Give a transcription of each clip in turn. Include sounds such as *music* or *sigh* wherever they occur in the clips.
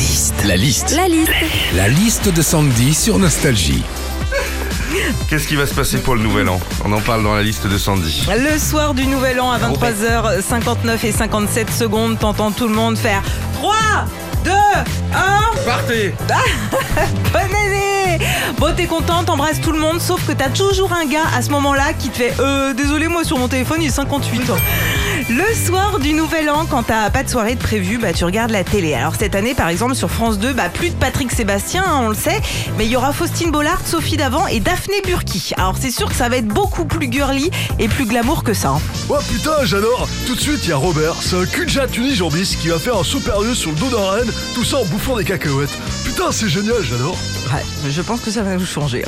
liste. La liste. La liste. La liste de Sandy sur Nostalgie. Qu'est-ce qui va se passer pour le nouvel an? On en parle dans la liste de Sandy. Le soir du Nouvel An à 23h59 et 57 secondes, t'entends tout le monde faire 3, 2, 1, Partez *laughs* bonne année Bon, t'es content, t'embrasses tout le monde, sauf que t'as toujours un gars à ce moment-là qui te fait Euh, désolé, moi sur mon téléphone il est 58. Le soir du Nouvel An, quand t'as pas de soirée de prévu, bah tu regardes la télé. Alors cette année, par exemple, sur France 2, bah plus de Patrick Sébastien, hein, on le sait, mais il y aura Faustine Bollard, Sophie Davant et Daphné Burki. Alors c'est sûr que ça va être beaucoup plus girly et plus glamour que ça. hein. Oh putain, j'adore Tout de suite, il y a Robert, c'est un cul de unijambiste qui va faire un super vieux sur le dos d'un renne, tout ça en bouffant des cacahuètes. Putain, c'est génial, j'adore Ouais, je pense que ça va nous changer.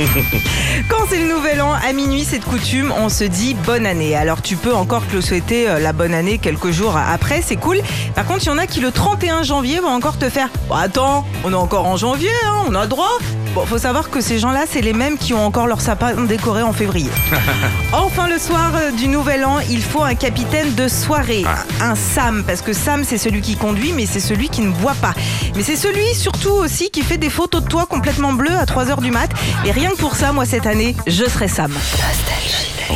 *laughs* Quand c'est le nouvel an, à minuit, c'est de coutume, on se dit bonne année. Alors tu peux encore te le souhaiter euh, la bonne année quelques jours après, c'est cool. Par contre, il y en a qui le 31 janvier vont encore te faire Bah, Attends, on est encore en janvier, hein, on a le droit. Bon, faut savoir que ces gens-là, c'est les mêmes qui ont encore leur sapin décoré en février. *laughs* Enfin, le soir euh, du nouvel an, il faut un capitaine de soirée, un Sam, parce que Sam, c'est celui qui conduit, mais c'est celui qui ne boit pas. Mais c'est celui surtout aussi qui fait des photos de toi complètement bleues à 3h du mat. Et rien que pour ça, moi, cette année, je serai Sam.